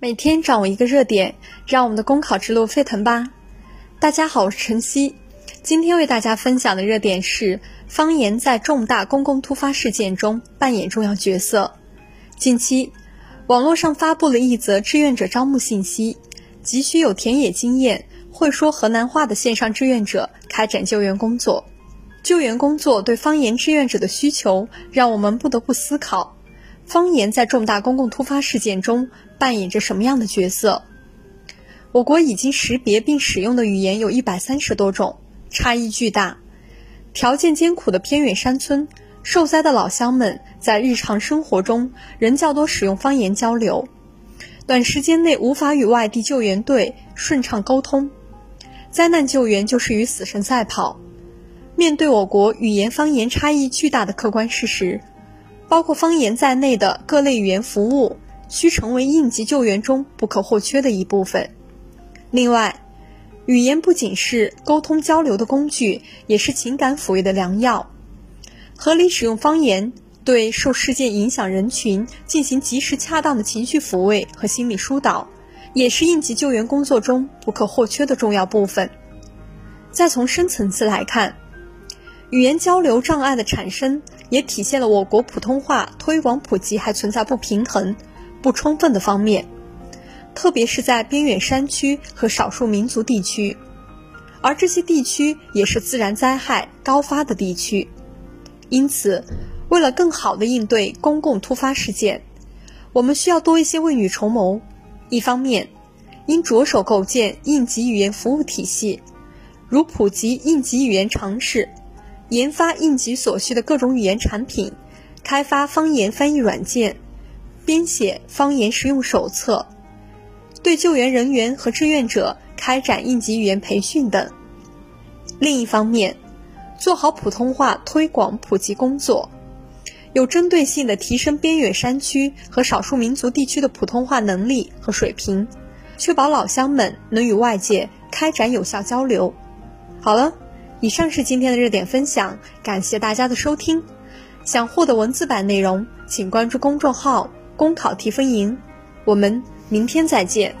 每天掌握一个热点，让我们的公考之路沸腾吧！大家好，我是晨曦，今天为大家分享的热点是方言在重大公共突发事件中扮演重要角色。近期，网络上发布了一则志愿者招募信息，急需有田野经验、会说河南话的线上志愿者开展救援工作。救援工作对方言志愿者的需求，让我们不得不思考。方言在重大公共突发事件中扮演着什么样的角色？我国已经识别并使用的语言有一百三十多种，差异巨大。条件艰苦的偏远山村，受灾的老乡们在日常生活中仍较多使用方言交流，短时间内无法与外地救援队顺畅沟通，灾难救援就是与死神赛跑。面对我国语言方言差异巨大的客观事实。包括方言在内的各类语言服务需成为应急救援中不可或缺的一部分。另外，语言不仅是沟通交流的工具，也是情感抚慰的良药。合理使用方言，对受事件影响人群进行及时恰当的情绪抚慰和心理疏导，也是应急救援工作中不可或缺的重要部分。再从深层次来看，语言交流障碍的产生。也体现了我国普通话推广普及还存在不平衡、不充分的方面，特别是在边远山区和少数民族地区，而这些地区也是自然灾害高发的地区。因此，为了更好地应对公共突发事件，我们需要多一些未雨绸缪。一方面，应着手构建应急语言服务体系，如普及应急语言常识。研发应急所需的各种语言产品，开发方言翻译软件，编写方言实用手册，对救援人员和志愿者开展应急语言培训等。另一方面，做好普通话推广普及工作，有针对性的提升边远山区和少数民族地区的普通话能力和水平，确保老乡们能与外界开展有效交流。好了。以上是今天的热点分享，感谢大家的收听。想获得文字版内容，请关注公众号“公考提分营”。我们明天再见。